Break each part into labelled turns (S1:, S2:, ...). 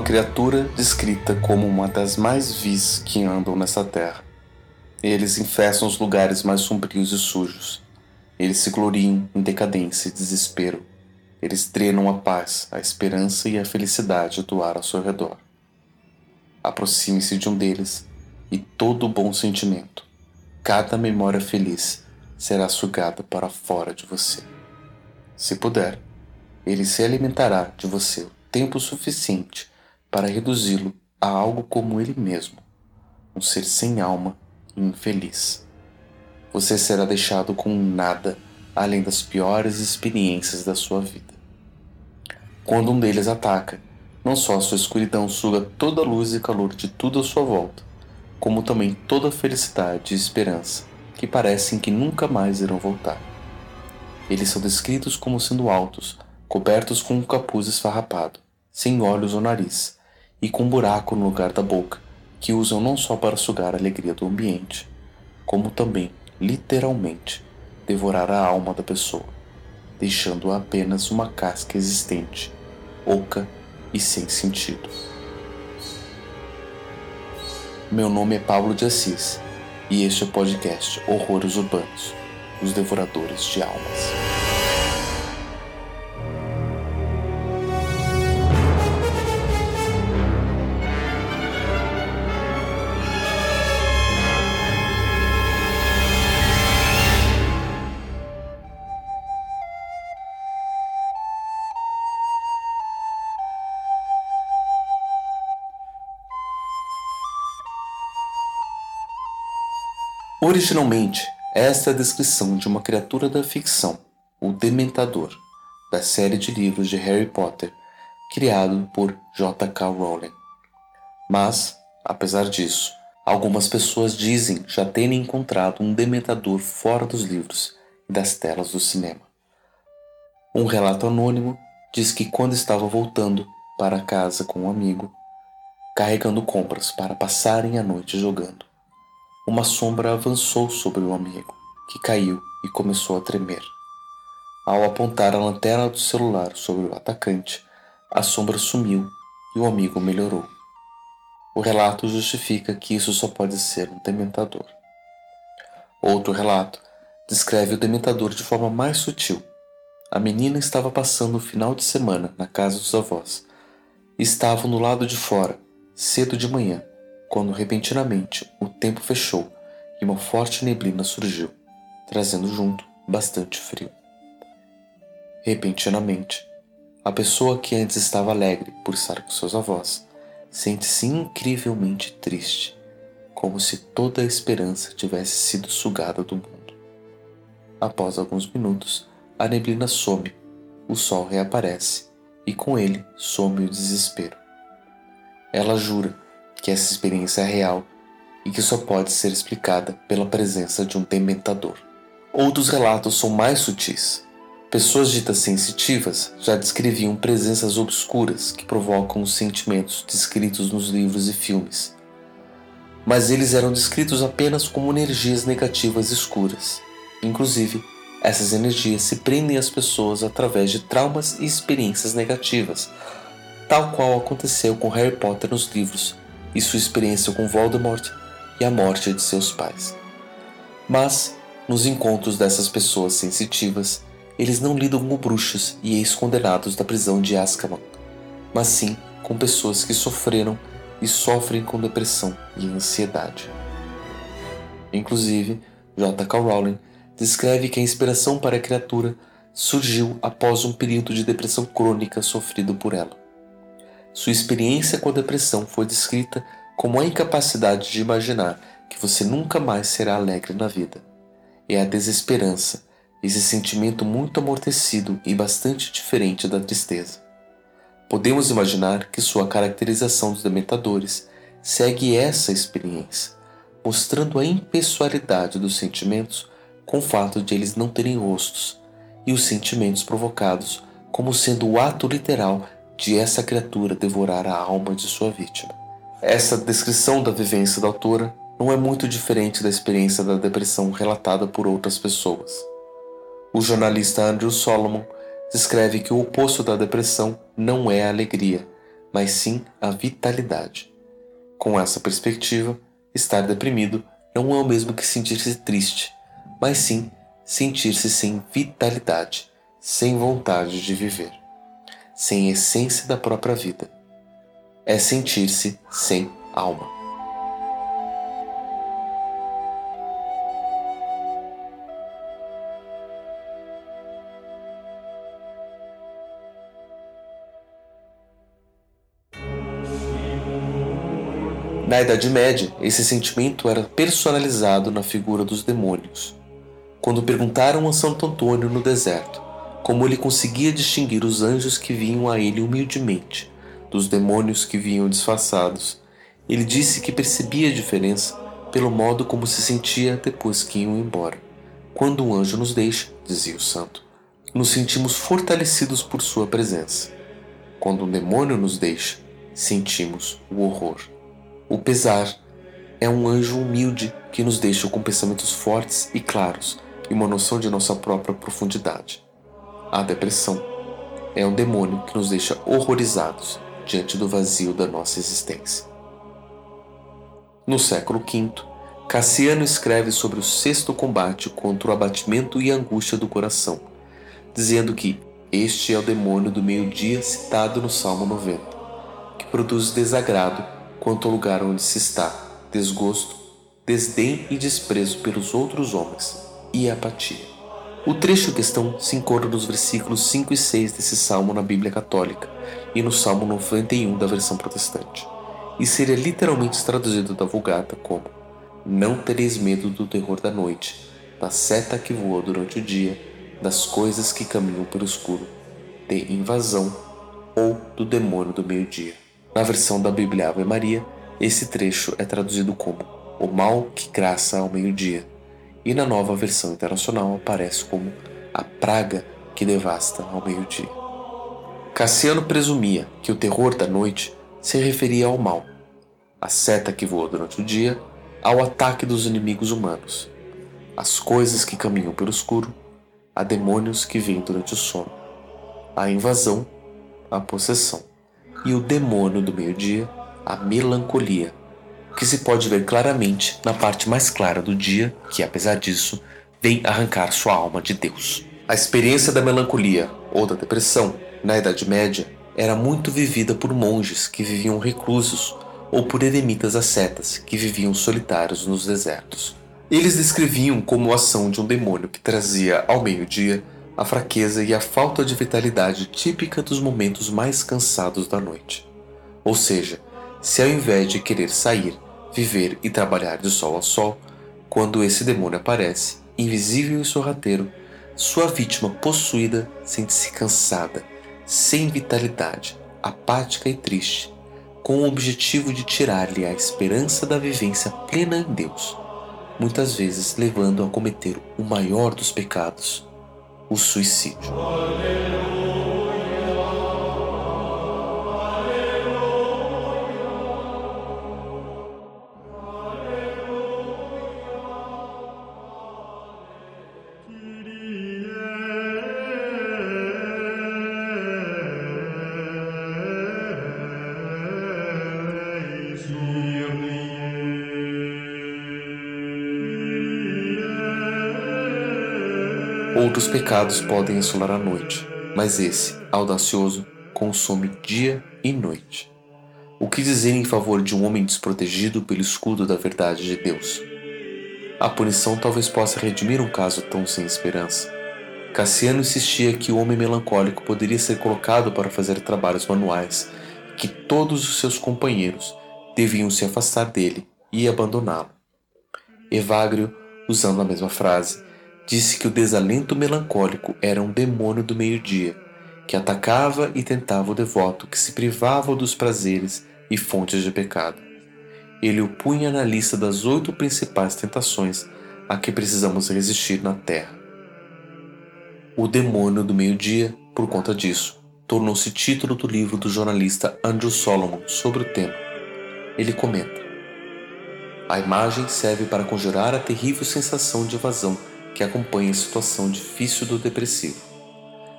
S1: uma criatura descrita como uma das mais vis que andam nessa terra. Eles infestam os lugares mais sombrios e sujos. Eles se gloriam em decadência e desespero. Eles drenam a paz, a esperança e a felicidade do ar ao seu redor. Aproxime-se de um deles e todo bom sentimento, cada memória feliz será sugada para fora de você. Se puder, ele se alimentará de você o tempo suficiente para reduzi-lo a algo como ele mesmo, um ser sem alma e infeliz. Você será deixado com nada além das piores experiências da sua vida. Quando um deles ataca, não só a sua escuridão suga toda a luz e calor de tudo à sua volta, como também toda a felicidade e esperança que parecem que nunca mais irão voltar. Eles são descritos como sendo altos, cobertos com um capuz esfarrapado, sem olhos ou nariz, e com um buraco no lugar da boca, que usam não só para sugar a alegria do ambiente, como também, literalmente, devorar a alma da pessoa, deixando apenas uma casca existente, oca e sem sentido. Meu nome é Pablo de Assis e este é o podcast Horrores Urbanos Os Devoradores de Almas. Originalmente, esta é a descrição de uma criatura da ficção, o Dementador, da série de livros de Harry Potter, criado por J.K. Rowling. Mas, apesar disso, algumas pessoas dizem já terem encontrado um Dementador fora dos livros e das telas do cinema. Um relato anônimo diz que quando estava voltando para casa com um amigo, carregando compras para passarem a noite jogando, uma sombra avançou sobre o amigo, que caiu e começou a tremer. Ao apontar a lanterna do celular sobre o atacante, a sombra sumiu e o amigo melhorou. O relato justifica que isso só pode ser um dementador. Outro relato descreve o dementador de forma mais sutil. A menina estava passando o final de semana na casa dos avós. Estavam no lado de fora, cedo de manhã, quando repentinamente o tempo fechou e uma forte neblina surgiu, trazendo junto bastante frio. Repentinamente, a pessoa que antes estava alegre por estar com seus avós sente-se incrivelmente triste, como se toda a esperança tivesse sido sugada do mundo. Após alguns minutos, a neblina some, o sol reaparece e com ele some o desespero. Ela jura que essa experiência é real e que só pode ser explicada pela presença de um dementador. Outros relatos são mais sutis. Pessoas ditas sensitivas já descreviam presenças obscuras que provocam os sentimentos descritos nos livros e filmes. Mas eles eram descritos apenas como energias negativas escuras. Inclusive, essas energias se prendem às pessoas através de traumas e experiências negativas, tal qual aconteceu com Harry Potter nos livros e sua experiência com Voldemort e a morte de seus pais. Mas, nos encontros dessas pessoas sensitivas, eles não lidam com bruxos e ex-condenados da prisão de Azkaban, mas sim com pessoas que sofreram e sofrem com depressão e ansiedade. Inclusive, J.K. Rowling descreve que a inspiração para a criatura surgiu após um período de depressão crônica sofrido por ela. Sua experiência com a depressão foi descrita como a incapacidade de imaginar que você nunca mais será alegre na vida. É a desesperança, esse sentimento muito amortecido e bastante diferente da tristeza. Podemos imaginar que sua caracterização dos dementadores segue essa experiência, mostrando a impessoalidade dos sentimentos com o fato de eles não terem rostos e os sentimentos provocados como sendo o ato literal de essa criatura devorar a alma de sua vítima. Essa descrição da vivência da autora não é muito diferente da experiência da depressão relatada por outras pessoas. O jornalista Andrew Solomon descreve que o oposto da depressão não é a alegria, mas sim a vitalidade. Com essa perspectiva, estar deprimido não é o mesmo que sentir-se triste, mas sim sentir-se sem vitalidade, sem vontade de viver, sem essência da própria vida. É sentir-se sem alma. Na Idade Média, esse sentimento era personalizado na figura dos demônios. Quando perguntaram a Santo Antônio no deserto como ele conseguia distinguir os anjos que vinham a ele humildemente dos demônios que vinham disfarçados, ele disse que percebia a diferença pelo modo como se sentia depois que iam embora. Quando um anjo nos deixa, dizia o santo, nos sentimos fortalecidos por sua presença. Quando um demônio nos deixa, sentimos o horror. O pesar é um anjo humilde que nos deixa com pensamentos fortes e claros e uma noção de nossa própria profundidade. A depressão é um demônio que nos deixa horrorizados diante do vazio da nossa existência. No século V, Cassiano escreve sobre o sexto combate contra o abatimento e angústia do coração, dizendo que este é o demônio do meio-dia citado no Salmo 90, que produz desagrado quanto ao lugar onde se está, desgosto, desdém e desprezo pelos outros homens, e apatia. O trecho em questão se encontra nos versículos 5 e 6 desse salmo na Bíblia Católica e no Salmo 91 da versão protestante, e seria literalmente traduzido da Vulgata como: Não tereis medo do terror da noite, da seta que voa durante o dia, das coisas que caminham pelo escuro, de invasão ou do demônio do meio-dia. Na versão da Bíblia Ave Maria, esse trecho é traduzido como o mal que graça ao meio-dia, e na nova versão internacional aparece como a praga que devasta ao meio-dia. Cassiano presumia que o terror da noite se referia ao mal, a seta que voa durante o dia, ao ataque dos inimigos humanos, as coisas que caminham pelo escuro, a demônios que vêm durante o sono, a invasão, a possessão e o demônio do meio-dia, a melancolia, que se pode ver claramente na parte mais clara do dia, que apesar disso, vem arrancar sua alma de Deus. A experiência da melancolia ou da depressão, na Idade Média, era muito vivida por monges que viviam reclusos ou por eremitas ascetas que viviam solitários nos desertos. Eles descreviam como a ação de um demônio que trazia ao meio-dia a fraqueza e a falta de vitalidade típica dos momentos mais cansados da noite. Ou seja, se ao invés de querer sair, viver e trabalhar de sol a sol, quando esse demônio aparece, invisível e sorrateiro, sua vítima possuída sente-se cansada, sem vitalidade, apática e triste, com o objetivo de tirar-lhe a esperança da vivência plena em Deus, muitas vezes levando a cometer o maior dos pecados, o suicídio. Outros pecados podem assolar a noite, mas esse, audacioso, consome dia e noite. O que dizer em favor de um homem desprotegido pelo escudo da verdade de Deus? A punição talvez possa redimir um caso tão sem esperança. Cassiano insistia que o homem melancólico poderia ser colocado para fazer trabalhos manuais, que todos os seus companheiros deviam se afastar dele e abandoná-lo. Evagrio, usando a mesma frase, disse que o desalento melancólico era um demônio do meio-dia, que atacava e tentava o devoto que se privava dos prazeres e fontes de pecado. Ele o punha na lista das oito principais tentações a que precisamos resistir na terra. O demônio do meio-dia, por conta disso, tornou-se título do livro do jornalista Andrew Solomon sobre o tema. Ele comenta: A imagem serve para conjurar a terrível sensação de evasão que acompanha a situação difícil do depressivo.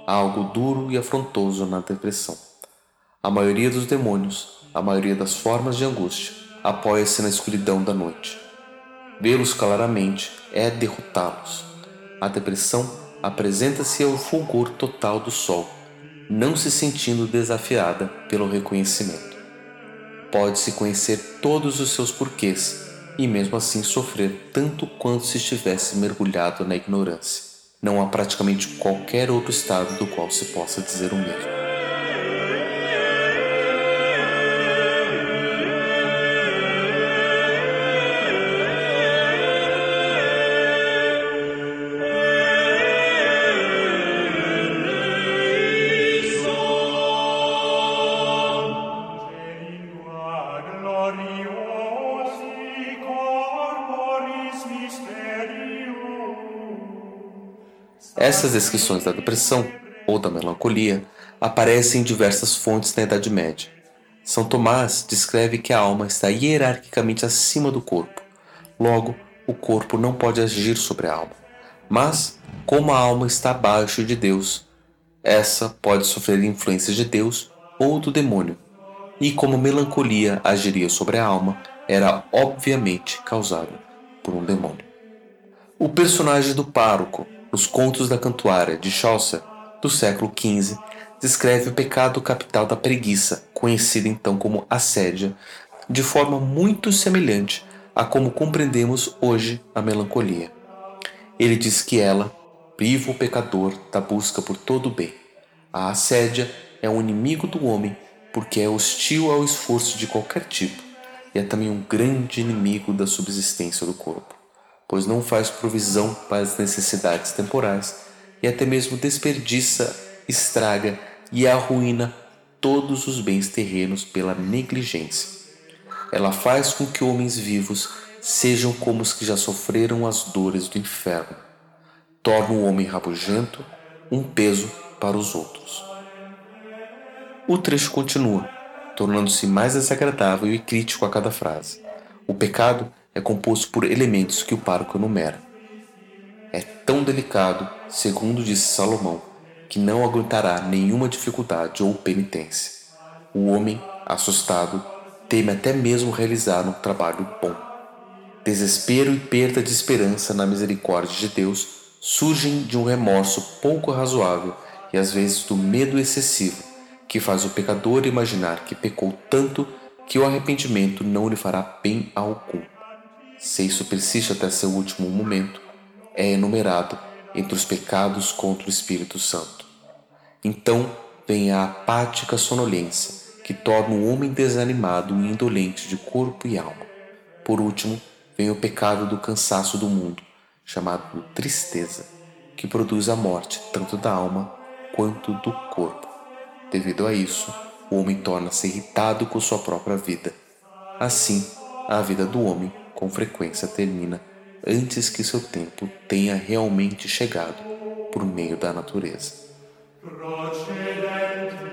S1: Há algo duro e afrontoso na depressão. A maioria dos demônios, a maioria das formas de angústia, apoia-se na escuridão da noite. Vê-los claramente é derrotá-los. A depressão apresenta-se ao fulgor total do sol, não se sentindo desafiada pelo reconhecimento. Pode-se conhecer todos os seus porquês e mesmo assim sofrer tanto quanto se estivesse mergulhado na ignorância. Não há praticamente qualquer outro estado do qual se possa dizer o mesmo. Essas descrições da depressão ou da melancolia aparecem em diversas fontes na Idade Média. São Tomás descreve que a alma está hierarquicamente acima do corpo. Logo, o corpo não pode agir sobre a alma. Mas, como a alma está abaixo de Deus, essa pode sofrer influências de Deus ou do demônio. E como melancolia agiria sobre a alma, era obviamente causada por um demônio. O personagem do pároco nos Contos da Cantuária de Chaucer, do século XV, descreve o pecado capital da preguiça, conhecida então como assédia, de forma muito semelhante a como compreendemos hoje a melancolia. Ele diz que ela priva o pecador da busca por todo o bem. A assédia é um inimigo do homem porque é hostil ao esforço de qualquer tipo e é também um grande inimigo da subsistência do corpo pois não faz provisão para as necessidades temporais e até mesmo desperdiça, estraga e arruína todos os bens terrenos pela negligência. Ela faz com que homens vivos sejam como os que já sofreram as dores do inferno. Torna o homem rabugento um peso para os outros. O trecho continua, tornando-se mais desagradável e crítico a cada frase. O pecado é composto por elementos que o pároco enumera. É tão delicado, segundo disse Salomão, que não aguentará nenhuma dificuldade ou penitência. O homem, assustado, teme até mesmo realizar um trabalho bom. Desespero e perda de esperança na misericórdia de Deus surgem de um remorso pouco razoável e às vezes do medo excessivo, que faz o pecador imaginar que pecou tanto que o arrependimento não lhe fará bem algum se isso persiste até seu último momento, é enumerado entre os pecados contra o Espírito Santo. Então vem a apática sonolência, que torna o homem desanimado e indolente de corpo e alma. Por último, vem o pecado do cansaço do mundo, chamado tristeza, que produz a morte tanto da alma quanto do corpo. Devido a isso, o homem torna-se irritado com sua própria vida. Assim, a vida do homem com frequência termina antes que seu tempo tenha realmente chegado por meio da natureza. Em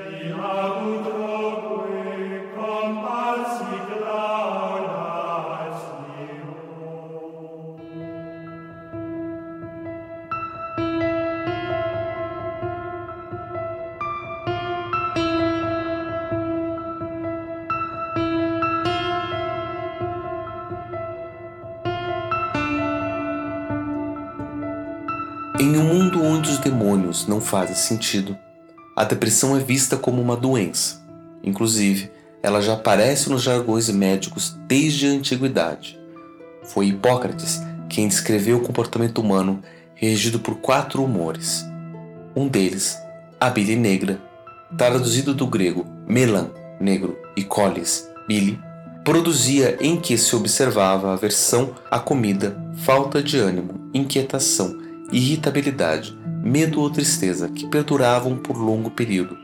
S1: um mundo onde os demônios não fazem sentido, a depressão é vista como uma doença. Inclusive, ela já aparece nos jargões médicos desde a antiguidade. Foi Hipócrates quem descreveu o comportamento humano regido por quatro humores. Um deles, a bile negra, traduzido do grego melan, negro, e colis, bile, produzia em que se observava aversão à comida, falta de ânimo, inquietação irritabilidade, medo ou tristeza que perduravam por longo período.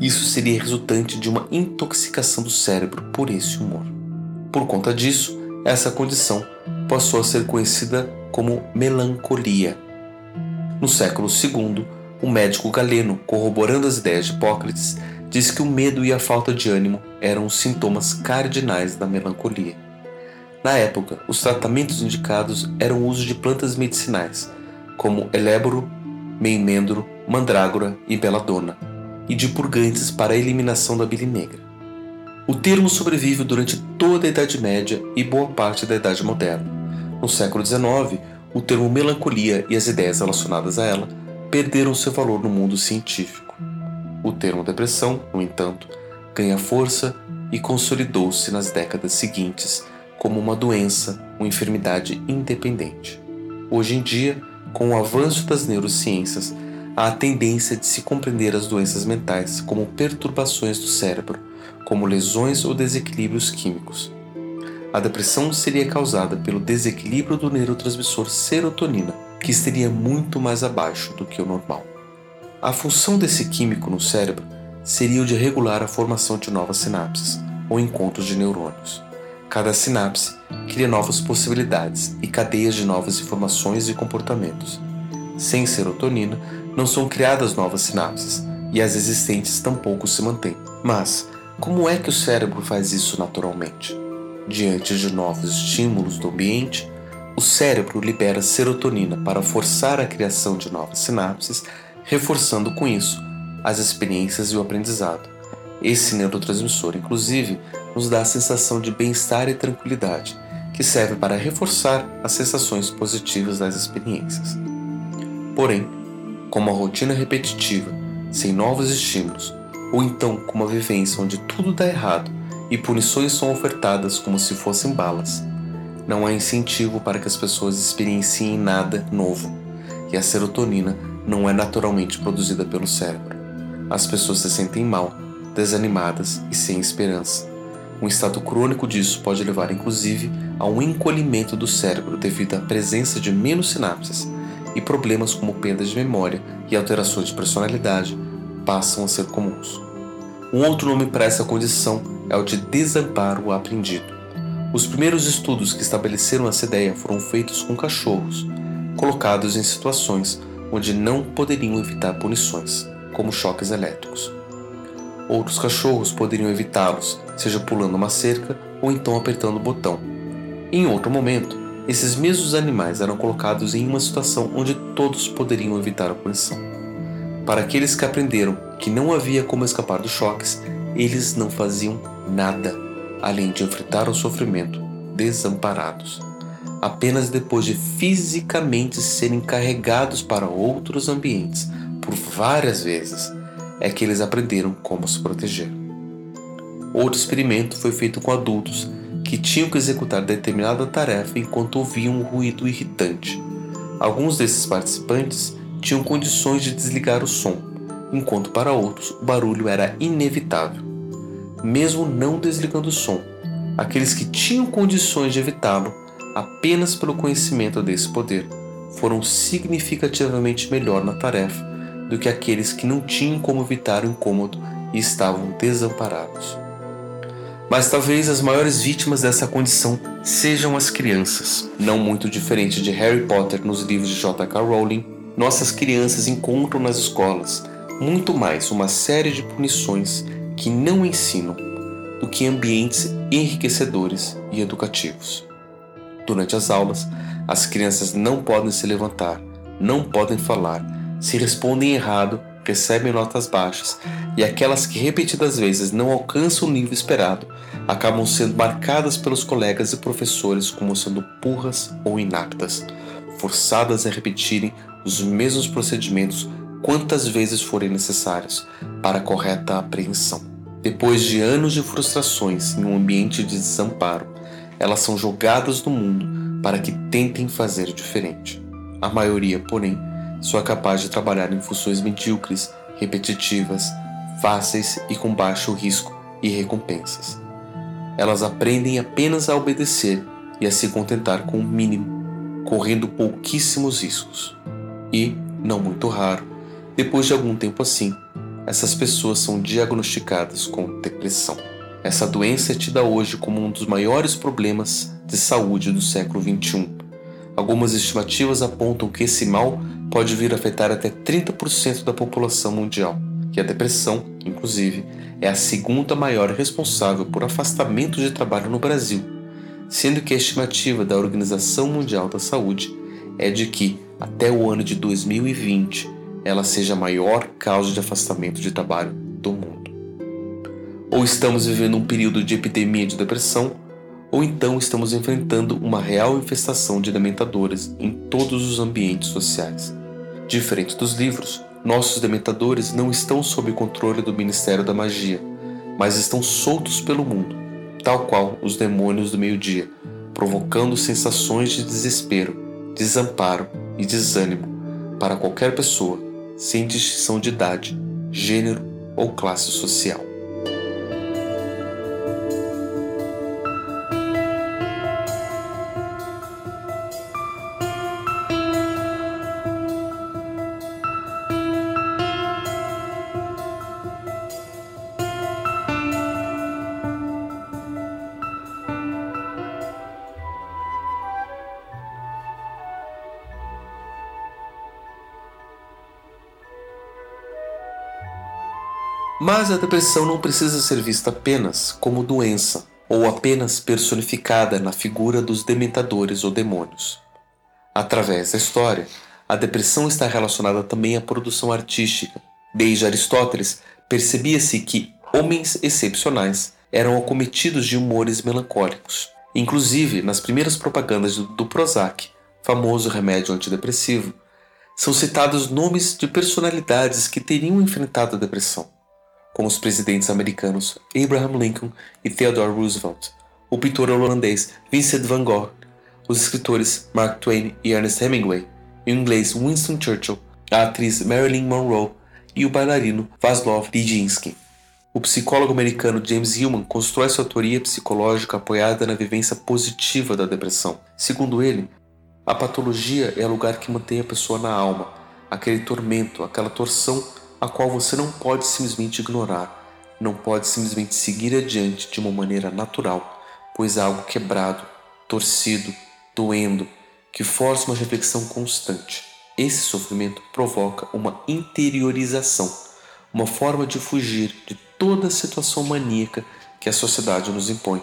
S1: Isso seria resultante de uma intoxicação do cérebro por esse humor. Por conta disso, essa condição passou a ser conhecida como melancolia. No século II, o médico galeno, corroborando as ideias de Hipócrates, disse que o medo e a falta de ânimo eram os sintomas cardinais da melancolia. Na época, os tratamentos indicados eram o uso de plantas medicinais, como Eléboro, Meimendro, Mandrágora e Beladona. e de purgantes para a eliminação da bile negra. O termo sobrevive durante toda a Idade Média e boa parte da Idade Moderna. No século XIX, o termo melancolia e as ideias relacionadas a ela perderam seu valor no mundo científico. O termo depressão, no entanto, ganha força e consolidou-se nas décadas seguintes como uma doença, uma enfermidade independente. Hoje em dia, com o avanço das neurociências, há a tendência de se compreender as doenças mentais como perturbações do cérebro, como lesões ou desequilíbrios químicos. A depressão seria causada pelo desequilíbrio do neurotransmissor serotonina, que estaria muito mais abaixo do que o normal. A função desse químico no cérebro seria o de regular a formação de novas sinapses, ou encontros de neurônios. Cada sinapse cria novas possibilidades e cadeias de novas informações e comportamentos. Sem serotonina, não são criadas novas sinapses e as existentes tampouco se mantêm. Mas, como é que o cérebro faz isso naturalmente? Diante de novos estímulos do ambiente, o cérebro libera serotonina para forçar a criação de novas sinapses, reforçando com isso as experiências e o aprendizado. Esse neurotransmissor, inclusive, nos dá a sensação de bem-estar e tranquilidade, que serve para reforçar as sensações positivas das experiências. Porém, com uma rotina repetitiva, sem novos estímulos, ou então com uma vivência onde tudo dá errado e punições são ofertadas como se fossem balas, não há incentivo para que as pessoas experienciem nada novo, e a serotonina não é naturalmente produzida pelo cérebro as pessoas se sentem mal, desanimadas e sem esperança. Um estado crônico disso pode levar inclusive a um encolhimento do cérebro devido à presença de menos sinapses, e problemas como perda de memória e alterações de personalidade passam a ser comuns. Um outro nome para essa condição é o de desamparo aprendido. Os primeiros estudos que estabeleceram essa ideia foram feitos com cachorros, colocados em situações onde não poderiam evitar punições como choques elétricos. Outros cachorros poderiam evitá-los, seja pulando uma cerca ou então apertando o botão. Em outro momento, esses mesmos animais eram colocados em uma situação onde todos poderiam evitar a punição. Para aqueles que aprenderam que não havia como escapar dos choques, eles não faziam nada além de enfrentar o sofrimento, desamparados. Apenas depois de fisicamente serem carregados para outros ambientes, por várias vezes é que eles aprenderam como se proteger. Outro experimento foi feito com adultos que tinham que executar determinada tarefa enquanto ouviam um ruído irritante. Alguns desses participantes tinham condições de desligar o som, enquanto para outros o barulho era inevitável. Mesmo não desligando o som, aqueles que tinham condições de evitá-lo, apenas pelo conhecimento desse poder, foram significativamente melhor na tarefa do que aqueles que não tinham como evitar o incômodo e estavam desamparados. Mas talvez as maiores vítimas dessa condição sejam as crianças. Não muito diferente de Harry Potter nos livros de J.K. Rowling, nossas crianças encontram nas escolas muito mais uma série de punições que não ensinam do que ambientes enriquecedores e educativos. Durante as aulas, as crianças não podem se levantar, não podem falar se respondem errado, recebem notas baixas, e aquelas que repetidas vezes não alcançam o nível esperado acabam sendo marcadas pelos colegas e professores como sendo burras ou inaptas, forçadas a repetirem os mesmos procedimentos quantas vezes forem necessários para a correta apreensão. Depois de anos de frustrações em um ambiente de desamparo, elas são jogadas no mundo para que tentem fazer diferente. A maioria, porém, só é capaz de trabalhar em funções medíocres, repetitivas, fáceis e com baixo risco e recompensas. Elas aprendem apenas a obedecer e a se contentar com o mínimo, correndo pouquíssimos riscos. E, não muito raro, depois de algum tempo assim, essas pessoas são diagnosticadas com depressão. Essa doença é tida hoje como um dos maiores problemas de saúde do século XXI. Algumas estimativas apontam que esse mal pode vir a afetar até 30% da população mundial, e a depressão, inclusive, é a segunda maior responsável por afastamento de trabalho no Brasil, sendo que a estimativa da Organização Mundial da Saúde é de que, até o ano de 2020, ela seja a maior causa de afastamento de trabalho do mundo. Ou estamos vivendo um período de epidemia de depressão, ou então estamos enfrentando uma real infestação de dementadores em todos os ambientes sociais. Diferente dos livros, nossos dementadores não estão sob controle do Ministério da Magia, mas estão soltos pelo mundo, tal qual os demônios do meio-dia, provocando sensações de desespero, desamparo e desânimo para qualquer pessoa, sem distinção de idade, gênero ou classe social. Mas a depressão não precisa ser vista apenas como doença ou apenas personificada na figura dos dementadores ou demônios. Através da história, a depressão está relacionada também à produção artística. Desde Aristóteles, percebia-se que homens excepcionais eram acometidos de humores melancólicos. Inclusive, nas primeiras propagandas do Prozac, famoso remédio antidepressivo, são citados nomes de personalidades que teriam enfrentado a depressão como os presidentes americanos Abraham Lincoln e Theodore Roosevelt, o pintor holandês Vincent van Gogh, os escritores Mark Twain e Ernest Hemingway, o inglês Winston Churchill, a atriz Marilyn Monroe e o bailarino Vaslav Nijinsky. O psicólogo americano James Hillman constrói sua teoria psicológica apoiada na vivência positiva da depressão. Segundo ele, a patologia é o lugar que mantém a pessoa na alma, aquele tormento, aquela torção a qual você não pode simplesmente ignorar, não pode simplesmente seguir adiante de uma maneira natural, pois é algo quebrado, torcido, doendo, que força uma reflexão constante. Esse sofrimento provoca uma interiorização, uma forma de fugir de toda a situação maníaca que a sociedade nos impõe,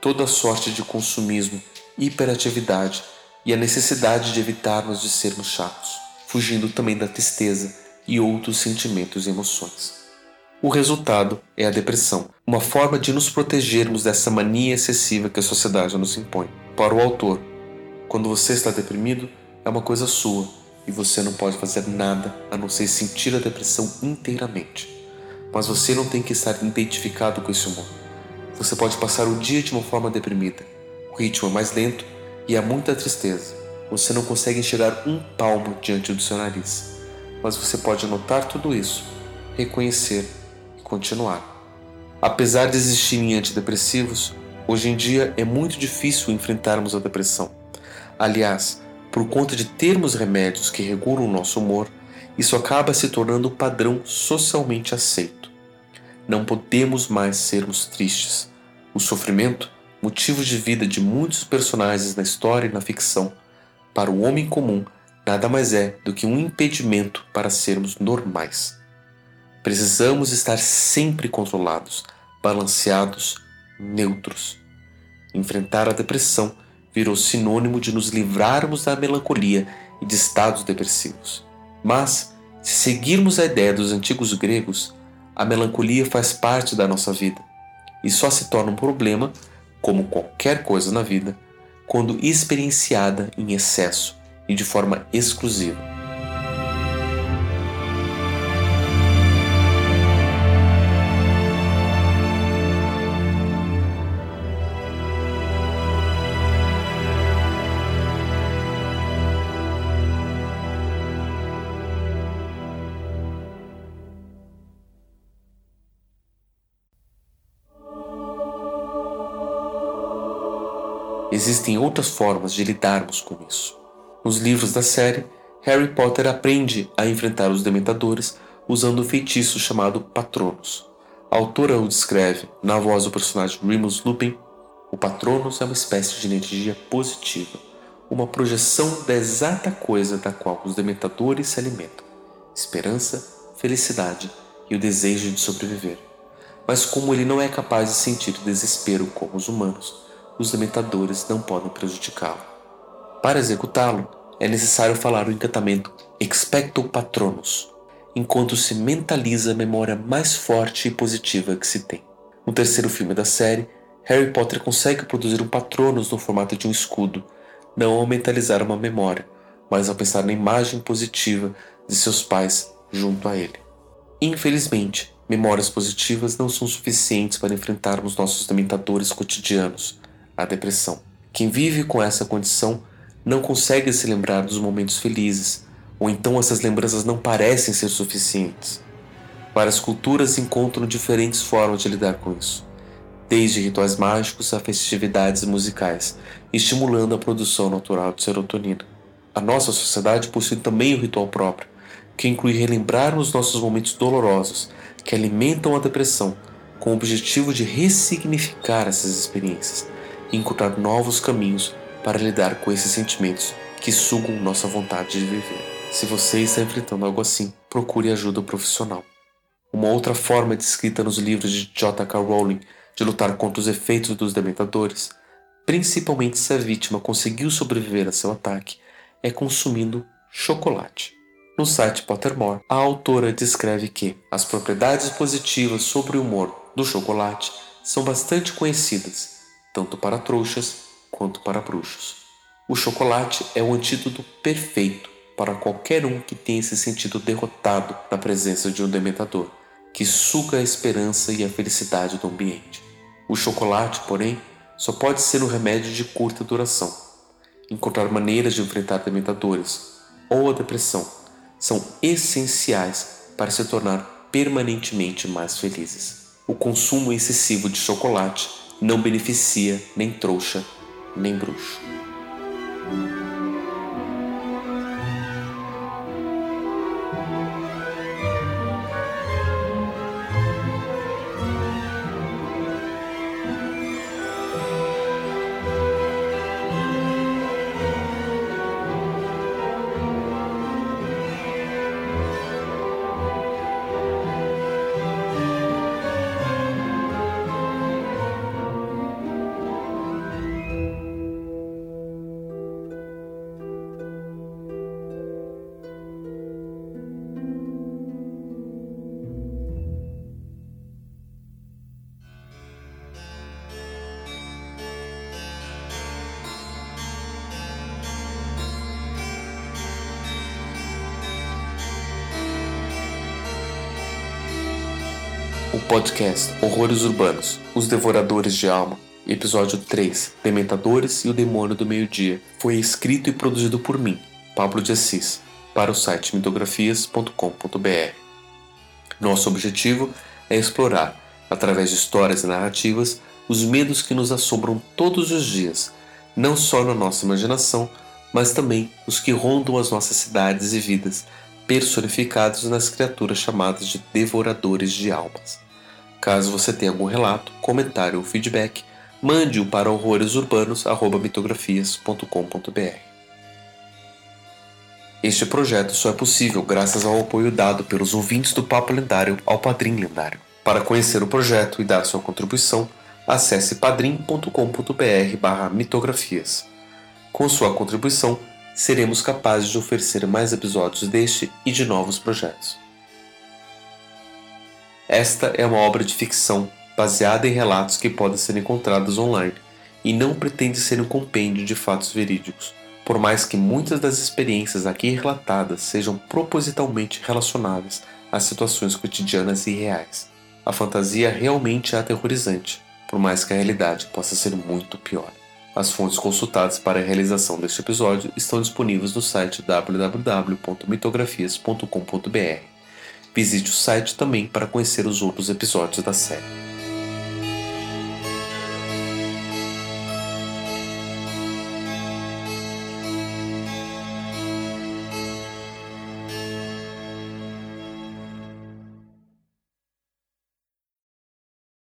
S1: toda a sorte de consumismo, hiperatividade e a necessidade de evitarmos de sermos chatos, fugindo também da tristeza e outros sentimentos e emoções. O resultado é a depressão, uma forma de nos protegermos dessa mania excessiva que a sociedade nos impõe. Para o autor, quando você está deprimido, é uma coisa sua e você não pode fazer nada a não ser sentir a depressão inteiramente. Mas você não tem que estar identificado com esse humor. Você pode passar o dia de uma forma deprimida. O ritmo é mais lento e há muita tristeza. Você não consegue enxergar um palmo diante do seu nariz mas você pode anotar tudo isso, reconhecer e continuar. Apesar de existirem antidepressivos, hoje em dia é muito difícil enfrentarmos a depressão. Aliás, por conta de termos remédios que regulam o nosso humor, isso acaba se tornando padrão socialmente aceito. Não podemos mais sermos tristes. O sofrimento, motivo de vida de muitos personagens na história e na ficção, para o homem comum nada mais é do que um impedimento para sermos normais. Precisamos estar sempre controlados, balanceados, neutros. Enfrentar a depressão virou sinônimo de nos livrarmos da melancolia e de estados depressivos. Mas, se seguirmos a ideia dos antigos gregos, a melancolia faz parte da nossa vida e só se torna um problema, como qualquer coisa na vida, quando experienciada em excesso e de forma exclusiva. Existem outras formas de lidarmos com isso. Nos livros da série, Harry Potter aprende a enfrentar os Dementadores usando um feitiço chamado Patronus. A autora o descreve, na voz do personagem Remus Lupin, o Patronus é uma espécie de energia positiva, uma projeção da exata coisa da qual os Dementadores se alimentam: esperança, felicidade e o desejo de sobreviver. Mas como ele não é capaz de sentir desespero como os humanos, os Dementadores não podem prejudicá-lo. Para executá-lo, é necessário falar o encantamento Expecto Patronus, enquanto se mentaliza a memória mais forte e positiva que se tem. No terceiro filme da série, Harry Potter consegue produzir um Patronus no formato de um escudo, não ao mentalizar uma memória, mas ao pensar na imagem positiva de seus pais junto a ele. Infelizmente, memórias positivas não são suficientes para enfrentarmos nossos dementadores cotidianos, a depressão. Quem vive com essa condição não consegue se lembrar dos momentos felizes, ou então essas lembranças não parecem ser suficientes. Várias culturas encontram diferentes formas de lidar com isso, desde rituais mágicos a festividades musicais, estimulando a produção natural de serotonina. A nossa sociedade possui também um ritual próprio, que inclui relembrar os nossos momentos dolorosos que alimentam a depressão, com o objetivo de ressignificar essas experiências e encontrar novos caminhos para lidar com esses sentimentos que sugam nossa vontade de viver. Se você está enfrentando algo assim, procure ajuda profissional. Uma outra forma descrita nos livros de J.K. Rowling de lutar contra os efeitos dos dementadores, principalmente se a vítima conseguiu sobreviver a seu ataque, é consumindo chocolate. No site Pottermore, a autora descreve que as propriedades positivas sobre o humor do chocolate são bastante conhecidas, tanto para trouxas quanto para bruxos. O chocolate é o antídoto perfeito para qualquer um que tenha se sentido derrotado na presença de um dementador, que suga a esperança e a felicidade do ambiente. O chocolate, porém, só pode ser um remédio de curta duração. Encontrar maneiras de enfrentar dementadores ou a depressão são essenciais para se tornar permanentemente mais felizes. O consumo excessivo de chocolate não beneficia nem trouxa nem bruxo. O podcast Horrores Urbanos, Os Devoradores de Alma, episódio 3, Dementadores e o Demônio do Meio-Dia, foi escrito e produzido por mim, Pablo de Assis, para o site mitografias.com.br. Nosso objetivo é explorar, através de histórias e narrativas, os medos que nos assombram todos os dias, não só na nossa imaginação, mas também os que rondam as nossas cidades e vidas, personificados nas criaturas chamadas de devoradores de almas. Caso você tenha algum relato, comentário ou feedback, mande-o para horroresurbanos.mitografias.com.br. Este projeto só é possível graças ao apoio dado pelos ouvintes do Papo Lendário ao Padrim Lendário. Para conhecer o projeto e dar sua contribuição, acesse padrim.com.br mitografias. Com sua contribuição, seremos capazes de oferecer mais episódios deste e de novos projetos. Esta é uma obra de ficção baseada em relatos que podem ser encontrados online e não pretende ser um compêndio de fatos verídicos, por mais que muitas das experiências aqui relatadas sejam propositalmente relacionáveis a situações cotidianas e reais. A fantasia realmente é aterrorizante, por mais que a realidade possa ser muito pior. As fontes consultadas para a realização deste episódio estão disponíveis no site www.mitografias.com.br. Visite o site também para conhecer os outros episódios da série.